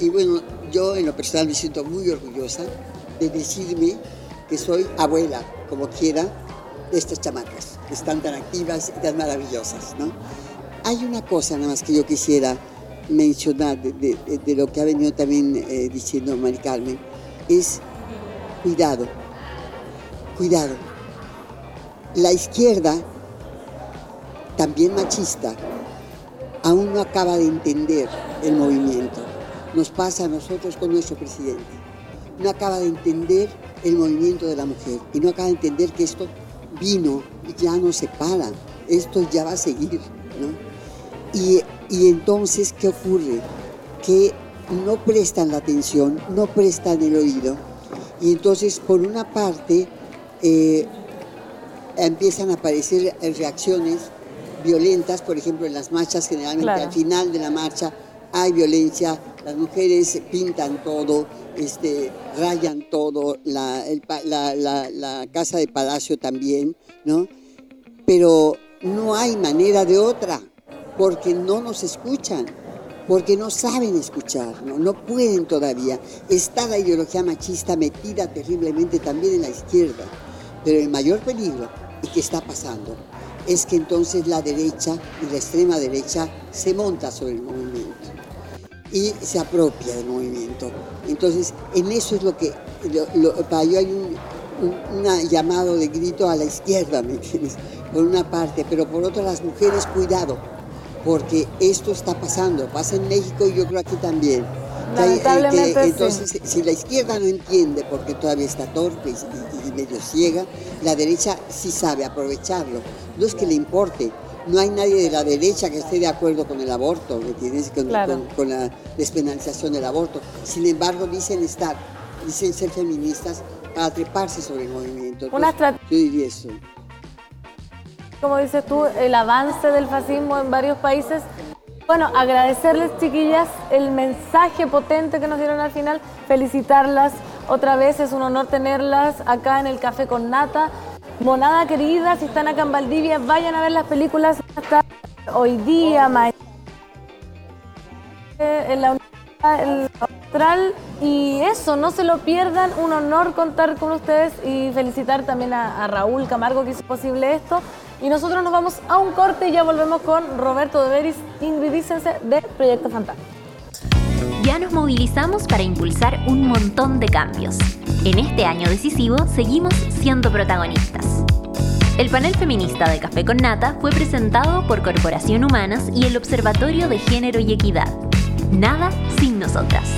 y bueno, yo en lo personal me siento muy orgullosa de decirme que soy abuela, como quiera, de estas chamacas, están tan activas y tan maravillosas. ¿no? Hay una cosa nada más que yo quisiera mencionar de, lo que ha venido también eh, diciendo Mari Carmen, es cuidado, cuidado. La izquierda, también machista, aún no acaba de entender el movimiento. Nos pasa a nosotros con nuestro presidente no acaba de entender el movimiento de la mujer y no acaba de entender que esto vino ya no se para, esto ya va a seguir. ¿no? Y, entonces, ¿qué ocurre? Que no prestan la atención, no prestan el oído y entonces por una parte eh, empiezan a aparecer reacciones violentas, por ejemplo en las marchas generalmente al final de la marcha hay violencia, las mujeres pintan todo, este, rayan todo, la, casa de palacio también, ¿no? Pero no hay manera de otra, porque no nos escuchan, porque no saben escuchar, no, no pueden todavía. Está la ideología machista metida terriblemente también en la izquierda, pero el mayor peligro, y que está pasando, es que entonces la derecha y la extrema derecha se monta sobre el movimiento y se apropia del movimiento. Entonces, en eso es lo que, lo- lo- para yo hay un, un llamado de grito a la izquierda, ¿me entiendes? Por una parte, pero por otra las mujeres, cuidado, porque esto está pasando, pasa en México y yo creo aquí también. Que eh, que Lamentablemente, sí. entonces, si la izquierda no entiende, porque todavía está torpe y, y- y medio ciega, la derecha sí sabe aprovecharlo. No es que le importe, no hay nadie de la derecha que esté de acuerdo con el aborto, ¿me entiendes? Con, Claro. con- con la despenalización del aborto. Sin embargo, dicen estar, dicen ser feministas para treparse sobre el movimiento. Una Entonces, yo diría eso. como dices tú, el avance del fascismo en varios países. Bueno, agradecerles, chiquillas, el mensaje potente que nos dieron al final, felicitarlas otra vez, es un honor tenerlas acá en el Café con Nata. Monada querida, si están acá en Valdivia, vayan a ver las películas hasta hoy día, mañana, en la Universidad Austral. Y eso, no se lo pierdan, un honor contar con ustedes y felicitar también a, Raúl Camargo que hizo posible esto. Y nosotros nos vamos a un corte y ya volvemos con Roberto Deveris, Ingrid Dicense de Proyecto Fantasma. Ya nos movilizamos para impulsar un montón de cambios. En este año decisivo seguimos siendo protagonistas. El panel feminista de Café con Nata fue presentado por Corporación Humanas y el Observatorio de Género y Equidad. Nada sin nosotras.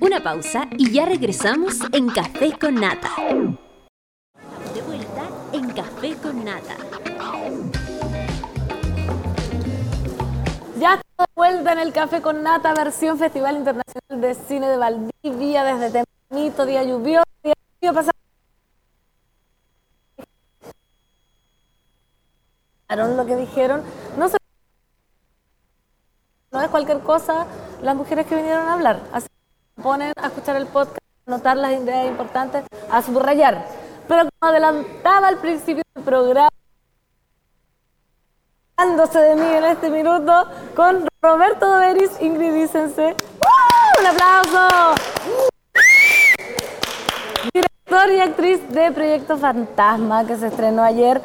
Una pausa y ya regresamos en Café con Nata. De vuelta en Café con Nata. De vuelta en el Café con Nata, versión Festival Internacional de Cine de Valdivia, desde tempranito, día lluvioso, día lluvioso, pasado. lo que dijeron, no se no es cualquier cosa las mujeres que vinieron a hablar. Así que ponen a escuchar el podcast, a anotar las ideas importantes, a subrayar. Pero como adelantaba al principio del programa, de mí en este minuto con Roberto Doveris, Ingrid. ¡Uh! ¡Un aplauso! Director y actriz de Proyecto Fantasma, que se estrenó ayer.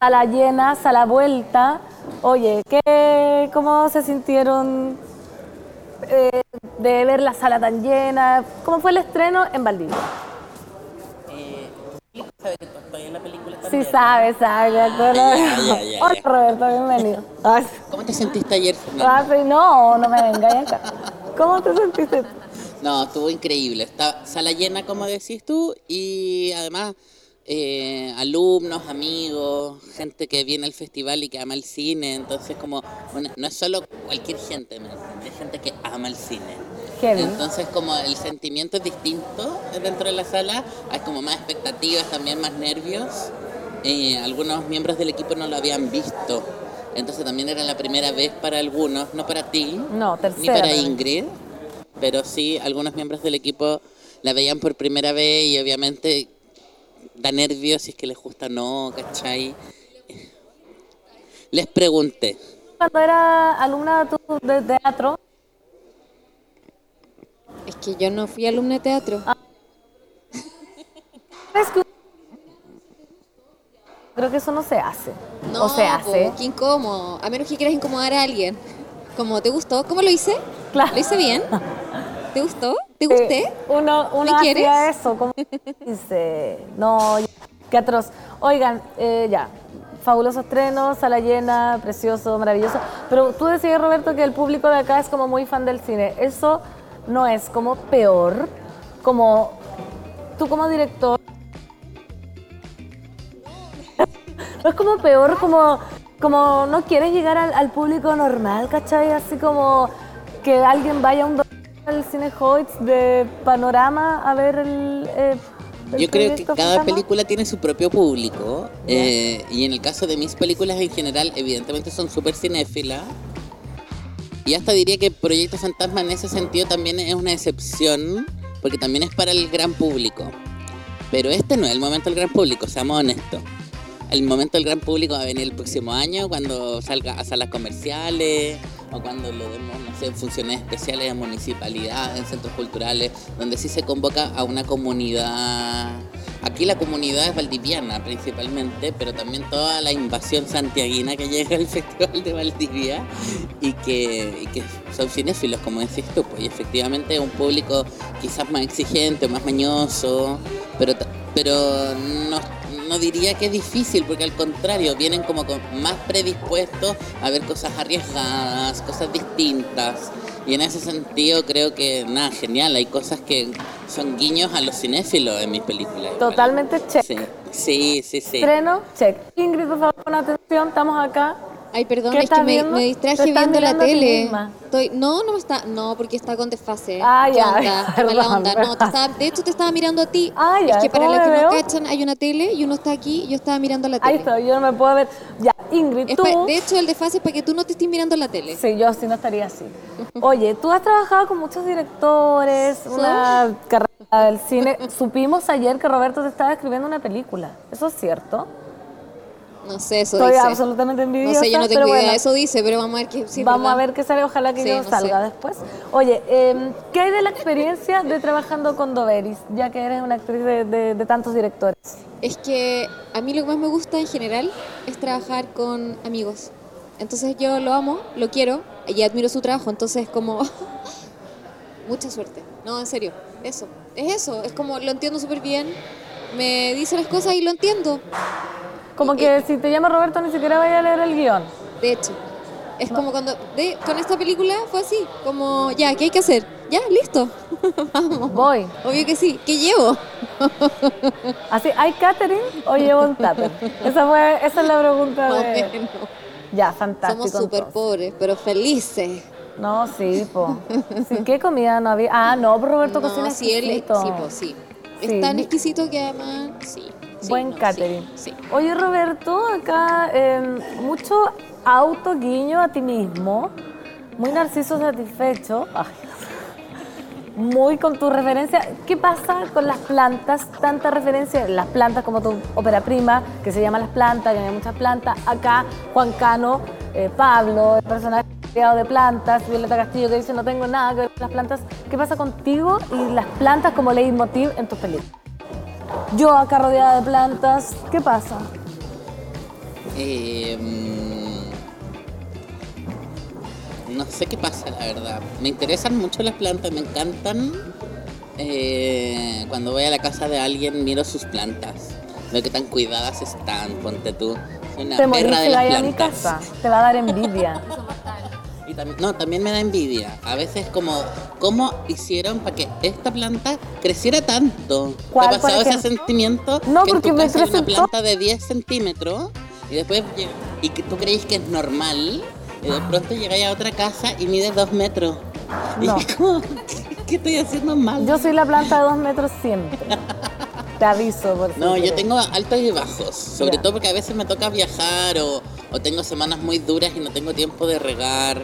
Sala llena, sala vuelta. Oye, ¿qué, ¿cómo se sintieron eh, de ver la sala tan llena? ¿Cómo fue el estreno en Valdivia? Sabe que en la película Sí, sabe, sabe. Ya, Hola. Roberto, bienvenido. Ay, ¿Cómo te sentiste ayer, Fernanda? ah, sí, no, no me vengáis acá. ¿Cómo te sentiste? No, estuvo increíble. Está sala llena, como decís tú, y además eh, alumnos, amigos, gente que viene al festival y que ama el cine. Entonces, como una- no es solo cualquier gente. Es gente que ama el cine. Heavy. Entonces, como el sentimiento es distinto dentro de la sala, hay como más expectativas, también más nervios. Eh, algunos miembros del equipo no lo habían visto. Entonces también era la primera vez para algunos, no para ti, No, ni tercera. para para. Ingrid, pero sí algunos miembros del equipo la veían por primera vez y obviamente da nervios si es que les gusta o no, ¿cachai? Les pregunté, Cuando era alumna de teatro, Es que yo no fui alumna de teatro. ¿crees que Creo que eso no se hace. No, o se hace. qué incómodo. A menos que quieras incomodar a alguien. Como, ¿te gustó? ¿Cómo lo hice? Claro. ¿Lo hice bien? ¿Te gustó? ¿Te gusté? Eh, uno uno ¿Me quieres? hacía eso, como dice, no, qué atroz. Oigan, eh, ya, fabuloso estreno, sala llena, precioso, maravilloso. Pero tú decías, Roberto, que el público de acá es como muy fan del cine. Eso no es como peor, como tú como director. No es como peor, como, como no quieres llegar al, al público normal, ¿cachai? Así como que alguien vaya a un al cine Hoyts de Panorama a ver el, eh, Yo creo que cada película tiene su propio público. eh, y en el caso de mis películas en general, evidentemente son súper cinéfilas. Y hasta diría que Proyecto Fantasma en ese sentido también es una excepción, porque también es para el gran público. Pero este no es el momento del gran público, seamos honestos. El momento del gran público va a venir el próximo año cuando salga a salas comerciales o cuando lo demos, no sé, en funciones especiales de municipalidad, en centros culturales, donde sí se convoca a una comunidad. Aquí la comunidad es valdiviana principalmente, pero también toda la invasión santiaguina que llega al Festival de Valdivia y que, y que son cinéfilos, como decís tú, pues y efectivamente es un público quizás más exigente, más mañoso, pero, pero no, no diría que es difícil, porque al contrario, vienen como con- más predispuestos a ver cosas arriesgadas, cosas distintas. Y en ese sentido creo que, nada, genial, hay cosas que son guiños a los cinéfilos en mis películas. igual. Totalmente check. Sí, sí, sí. sí. Estreno, check. Ingrid, por favor, pon atención, estamos acá. Ay, perdón, ¿Qué es que me, distraje viendo la tele. Estoy, no, no me está, no, porque está con desfase. Ah, ¿Qué ya, onda? Qué mala perdón, onda. No, te perdón. estaba- de hecho te estaba mirando a ti. Ah, ya, Es que para ¿cómo los que me no veo? cachan, hay una tele y uno está aquí y yo estaba mirando la Ahí tele. estoy, yo no me puedo ver. Ya, Ingrid, tú. pa- de hecho, el desfase es para que tú no te estés mirando la tele. Sí, yo sí no estaría así. Oye, tú has trabajado con muchos directores, una carrera del cine. Supimos ayer que Roberto te estaba escribiendo una película. ¿Eso es cierto? No sé, eso Estoy dice. absolutamente No envidiosa. sé, yo no tengo idea. bueno, Eso dice, pero vamos a ver qué sí, vamos a verdad. ver qué sale. Ojalá que Sí, yo no salga sé. después. Oye, eh, ¿qué hay de la experiencia de trabajando con Doveris, ya que eres una actriz de, de- de tantos directores? Es que a mí lo que más me gusta en general es trabajar con amigos. Entonces yo lo amo, lo quiero y admiro su trabajo. Entonces como mucha suerte. No, en serio, eso. Es eso, es como lo entiendo súper bien. Me dice las cosas y lo entiendo. Como que si te llama Roberto ni siquiera vaya a leer el guion. De hecho, es como cuando de, con esta película fue así, como ya, ¿qué hay que hacer? Ya, listo. Vamos. Voy. Obvio que sí. ¿Qué llevo? Así, ¿hay catering o llevo un tupper? Esa, fue, esa es la pregunta de... menos. Ya, fantástico. Somos súper pobres, pero felices. No, sí, po. Sí, ¿Qué comida no había? Ah, no, pero Roberto No, cocina sí, él, exquisito. sí, pues, sí. Sí, Es tan exquisito que además, sí. Sí, Buen no, sí, catering. Sí, Oye, Roberto, acá eh, mucho auto guiño a ti mismo, muy narciso satisfecho. Ay. Muy con tu referencia. ¿Qué pasa con las plantas? Tanta referencia, las plantas como tu ópera prima, que se llama Las Plantas, que hay muchas plantas. Acá, Juan Cano, eh, Pablo, el personaje de plantas, Violeta Castillo que dice no tengo nada que ver con las plantas. ¿Qué pasa contigo y las plantas como leitmotiv en tus películas? Yo acá rodeada de plantas, ¿qué pasa? Eh, mm, no sé qué pasa, la verdad. Me interesan mucho las plantas, me encantan. Eh, cuando voy a la casa de alguien, miro sus plantas. Veo que tan cuidadas están, ponte tú. Soy una Te perra de las vayas a mi plantas. casa, te va a dar envidia. Y tam- no, también me da envidia. A veces como, ¿cómo hicieron para que esta planta creciera tanto? ¿Te ¿Cuál, ha pasado ese sentimiento? No, que porque me hay una planta de 10 centímetros y después y que tú crees que es normal y de pronto llegáis a otra casa y mide 2 metros. No. Y como, ¿qué, estoy haciendo mal? Yo soy la planta de dos metros siempre. Te aviso. Por No, yo tengo altos y bajos, sobre Ya. todo porque a veces me toca viajar o, o tengo semanas muy duras y no tengo tiempo de regar.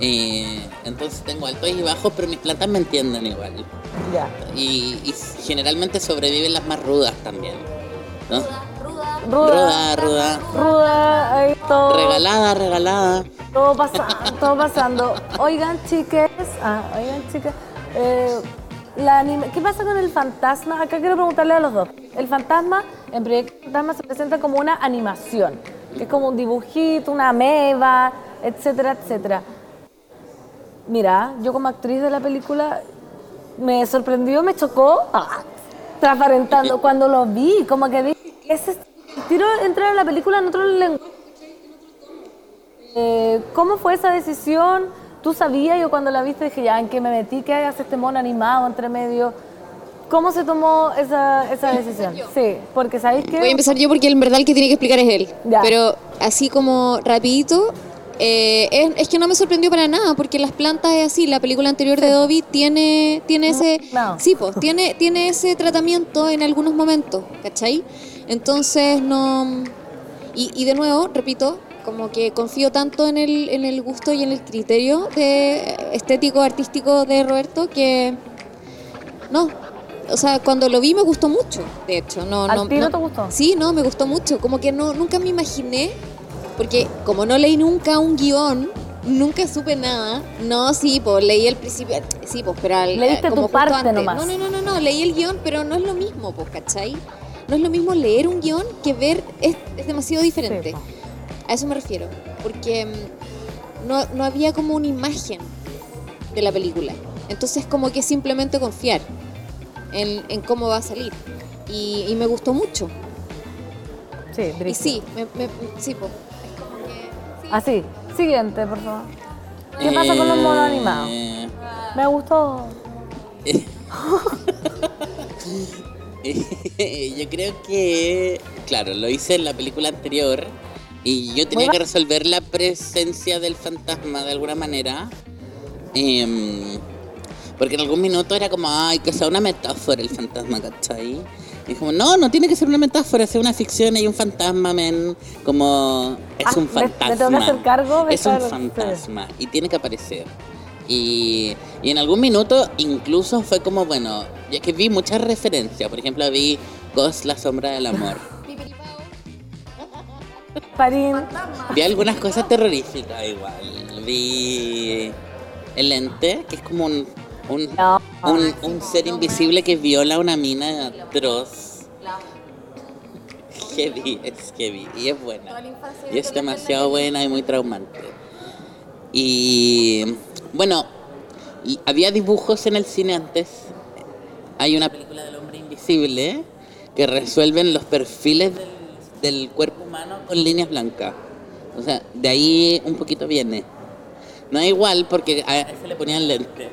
Eh, entonces tengo altos y bajos, pero mis plantas me entienden igual. Ya. Y, y generalmente sobreviven las más rudas también. ¿no? Ruda, Ruda, ruda. ruda, ahí todo, Regalada, regalada. todo, pasa- todo pasando. Oigan, chiques, ah, oigan, chicas, eh, la anima- ¿qué pasa con el fantasma? Acá quiero preguntarle a los dos. El fantasma, en Proyecto Fantasma, se presenta como una animación, que es como un dibujito, una ameba, etcétera, etcétera. Mira, yo como actriz de la película me sorprendió, me chocó, ah, transparentando. Cuando lo vi, como que vi, ese tiro entrar en la película en otro lenguaje. Eh, ¿Cómo fue esa decisión? ¿Tú sabías? Yo cuando la viste dije, ya, ¿en qué me metí? ¿Qué hagas este mono animado entre medio? ¿Cómo se tomó esa, esa decisión? Sí, porque ¿sabéis que Voy a empezar yo porque en verdad el que tiene que explicar es él. Ya. Pero así como rapidito, Eh, es, es que no me sorprendió para nada, porque Las plantas es así. La película anterior de Dobby tiene, tiene ese. no. Sí, pues, tiene, tiene ese tratamiento en algunos momentos, ¿cachai? Entonces no. Y, y de nuevo, repito, como que confío tanto en el, en el gusto y en el criterio de estético, artístico de Roberto que. No. O sea, cuando lo vi me gustó mucho, de hecho. No, ¿Al no, tiro no- te gustó? Sí, no, me gustó mucho. Como que no, nunca me imaginé, porque como no leí nunca un guion, nunca supe nada. No, sí, pues leí el principio, sí, pues, pero al- Leíste como tu parte antes. nomás. No, no, no, no, no, leí el guion, pero no es lo mismo, pues, ¿cachai? No es lo mismo leer un guion que ver, es, es demasiado diferente. Sí. A eso me refiero, porque mm, no, no había como una imagen de la película. Entonces como que simplemente confiar en, en cómo va a salir. Y, y me gustó mucho. Sí, Y sí, me, me- sí, po. Así. Siguiente, por favor. ¿Qué pasa con los monos animados? Eh, Me gustó. yo creo que, claro, lo hice en la película anterior y yo tenía que resolver la presencia del fantasma de alguna manera. Em, porque en algún minuto era como, ay, que sea una metáfora el fantasma, ¿cachai? Y como, no, no tiene que ser una metáfora, es una ficción, hay un fantasma, men. Como, es Ah, un me- me fantasma. tengo que hacer cargo de Es un fantasma y tiene que aparecer. Y, y en algún minuto incluso fue como, bueno, ya que vi muchas referencias, por ejemplo vi Ghost, la sombra del amor. Parín. Vi algunas cosas terroríficas igual. Vi el ente, que es como un, un, No. un, un ser invisible que viola a una mina atroz. Heavy, es heavy y es buena. Y es demasiado buena y muy traumante. Y bueno, y había dibujos en el cine antes. Hay una película del hombre invisible que resuelven los perfiles del, del cuerpo humano con líneas blancas. O sea, de ahí un poquito viene. No es igual porque a él se le ponían lentes.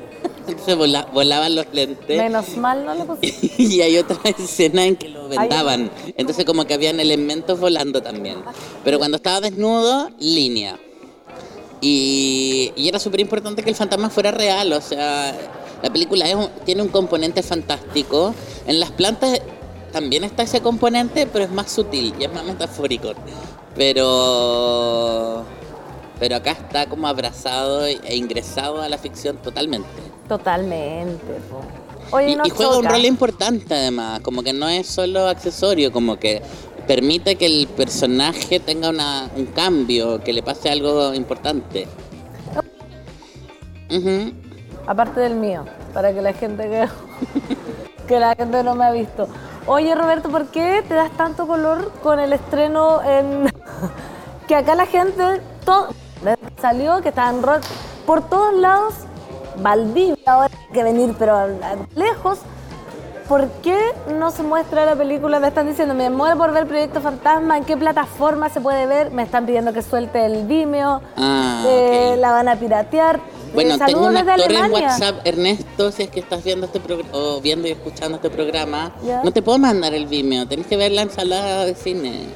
Entonces vola- volaban los lentes. Menos mal no le puse. Y hay otra escena en que lo vendaban. Entonces como que habían elementos volando también. Pero cuando estaba desnudo, línea. Y, y era súper importante que el fantasma fuera real. O sea, la película es un- tiene un componente fantástico. En las plantas también está ese componente, pero es más sutil y es más metafórico. Pero... Pero acá está como abrazado e ingresado a la ficción totalmente. Totalmente. po. Oye, Y, no y juega un rol importante además, como que no es solo accesorio, como que permite que el personaje tenga una, un cambio, que le pase algo importante. Aparte del mío, para que la gente que, que la gente no me ha visto. Oye Roberto, ¿por qué te das tanto color con el estreno en que acá la gente todo salió que está en rol por todos lados Valdivia ahora hay que venir pero lejos ¿Por qué no se muestra la película? Me están diciendo, me muero por ver Proyecto Fantasma, ¿en qué plataforma se puede ver? Me están pidiendo que suelte el Vimeo, Ah, eh, ok. la van a piratear. Bueno, Eh, tengo un actor en. WhatsApp, Ernesto, si es que estás viendo este o viendo y escuchando este programa, Ya. no te puedo mandar el Vimeo, tenés que ver la ensalada de cine.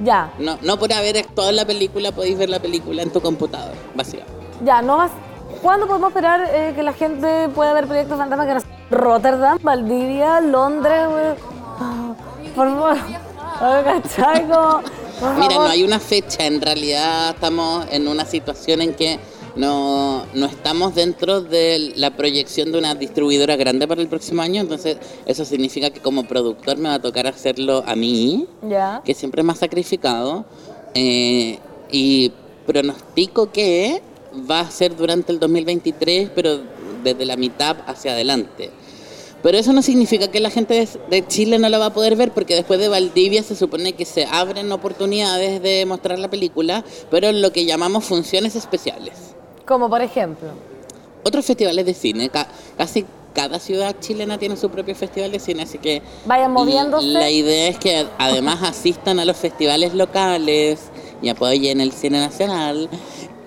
Ya, No, no por haber actuado en la película podéis ver la película en tu computador, básicamente. ya, no vas. ¿Cuándo podemos esperar eh, que la gente pueda ver Proyecto Fantasma? Que no- Rotterdam, Valdivia, Londres, güey. Ah, Por favor. ¿Cachai? Mira, no hay una fecha, en realidad estamos en una situación en que no, no estamos dentro de la proyección de una distribuidora grande para el próximo año, entonces eso significa que como productor me va a tocar hacerlo a mí, que siempre me ha sacrificado, eh, y pronostico que va a ser durante el 2023, pero desde la mitad hacia adelante. Pero eso no significa que la gente de, de Chile no la va a poder ver, porque después de Valdivia se supone que se abren oportunidades de mostrar la película, pero en lo que llamamos funciones especiales. Como por ejemplo. Otros festivales de cine, ca- casi cada ciudad chilena tiene su propio festival de cine, así que Vayan moviéndose. la idea es que además asistan a los festivales locales y apoyen el cine nacional.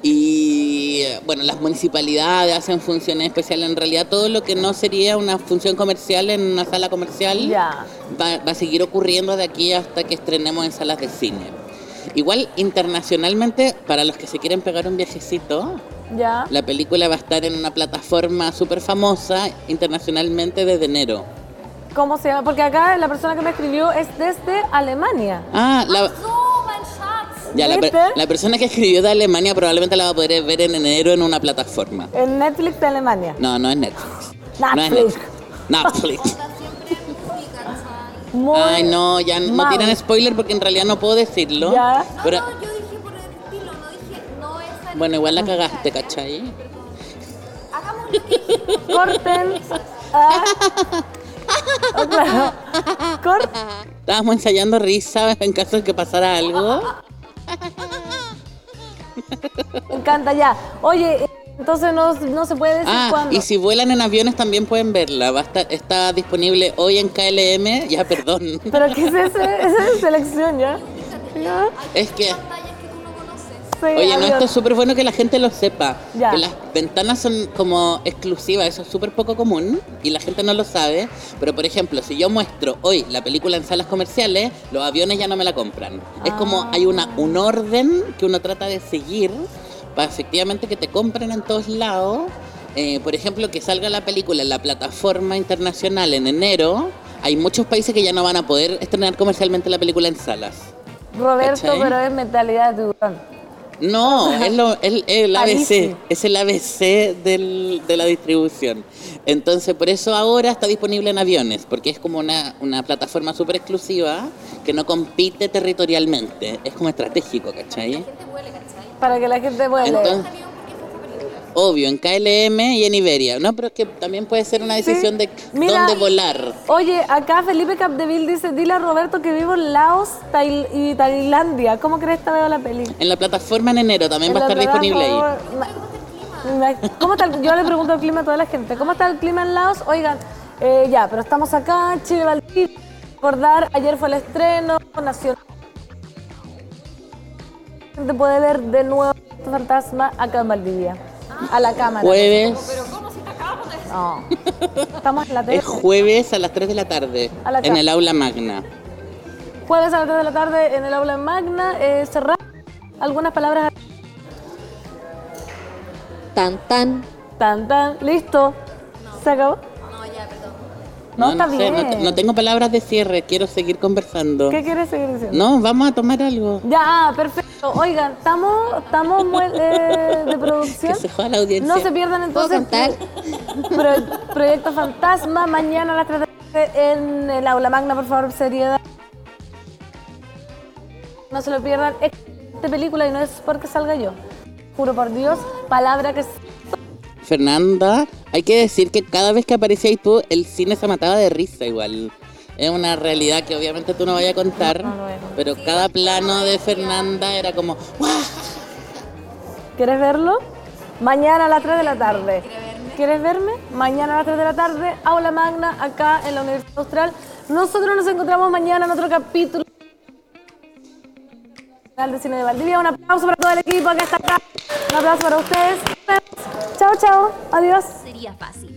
Y bueno, las municipalidades hacen funciones especiales. En realidad, todo lo que no sería una función comercial en una sala comercial Ya. va, va a seguir ocurriendo de aquí hasta que estrenemos en salas de cine. Igual internacionalmente, para los que se quieren pegar un viajecito, Ya. la película va a estar en una plataforma súper famosa internacionalmente desde enero. ¿Cómo se llama? Porque acá la persona que me escribió es desde Alemania. Ah, la, ya, la, per- la persona que escribió de Alemania probablemente la va a poder ver en enero en una plataforma. En Netflix de Alemania. No, no es Netflix. No es Netflix. Netflix. Netflix. Muy Ay, no, ya no mal. tiran spoiler porque en realidad no puedo decirlo. Ya. Pero, bueno, igual la cagaste, ¿cachai? Corten. Ah. Oh, claro. Cor- Estábamos ensayando risa en caso de que pasara algo. Me encanta ya. Oye, entonces no, no se puede decir Ah, cuándo. y si vuelan en aviones también pueden verla. Va a estar- está disponible hoy en KLM. Ya, perdón. ¿Pero qué es ese? Esa es selección, ¿ya? ¿Ya? Es que, Sí, oye, no, esto es súper bueno que la gente lo sepa. Ya. Que las ventanas son como exclusivas, eso es súper poco común y la gente no lo sabe. Pero, por ejemplo, si yo muestro hoy la película en salas comerciales, los aviones ya no me la compran. Es como Ah. hay una, un orden que uno trata de seguir para efectivamente que te compren en todos lados. Eh, por ejemplo, que salga la película en la plataforma internacional en enero. Hay muchos países que ya no van a poder estrenar comercialmente la película en salas. Roberto, ¿Cachai? pero es mentalidad de tiburón. No, es, lo, es el ABC, es el ABC del- de la distribución. Entonces, por eso ahora está disponible en aviones, porque es como una, una plataforma súper exclusiva que no compite territorialmente, es como estratégico, ¿cachai? Para que la gente leer. Entonces, obvio, en KLM y en Iberia, no, pero es que también puede ser una decisión de Mira, dónde volar. Oye, acá Felipe Capdeville dice, dile a Roberto que vivo en Laos Tail- y Tailandia. ¿Cómo crees que veo la peli? En la plataforma en enero también va a estar disponible ahí. ¿Cómo está el- Yo le pregunto el clima a toda la gente. ¿Cómo está el clima en Laos? Oigan, eh, ya, pero estamos acá, Chile, Valdivia. Recordar, ayer fue el estreno nacional. La gente puede ver de nuevo este fantasma acá en Valdivia. A la cámara. Jueves, No. Estamos en la tele. es jueves a las 3 de la tarde, A la en el aula magna. Jueves a las 3 de la tarde en el aula magna. Eh, cerrar algunas palabras. Tan, tan. Tan, tan. Listo. ¿Se acabó? No, está sé, bien. no te- no tengo palabras de cierre, quiero seguir conversando. ¿Qué quieres seguir diciendo? No, vamos a tomar algo. Ya, perfecto. Oigan, estamos, estamos muy, eh, de Que producción. se joda la audiencia. No se pierdan ¿Puedo entonces? Pro- Proyecto Fantasma mañana a las 3 de la tarde en el aula magna, por favor, seriedad. No se lo pierdan. Es de película y no es porque salga yo. Juro por Dios, palabra que Fernanda, hay que decir que cada vez que aparecías tú, el cine se mataba de risa igual. Es una realidad que obviamente tú no vayas a contar, No, no pero cada plano de Fernanda era como. ¿Quieres verlo? Mañana a las 3 de la tarde. ¿Quieres verme? Mañana a las 3 de la tarde, aula magna, acá en la Universidad Austral. Nosotros nos encontramos mañana en otro capítulo de Cine de Valdivia. Un aplauso para todo el equipo que está acá. Un aplauso para ustedes. Chao, chao. Adiós. Sería fácil.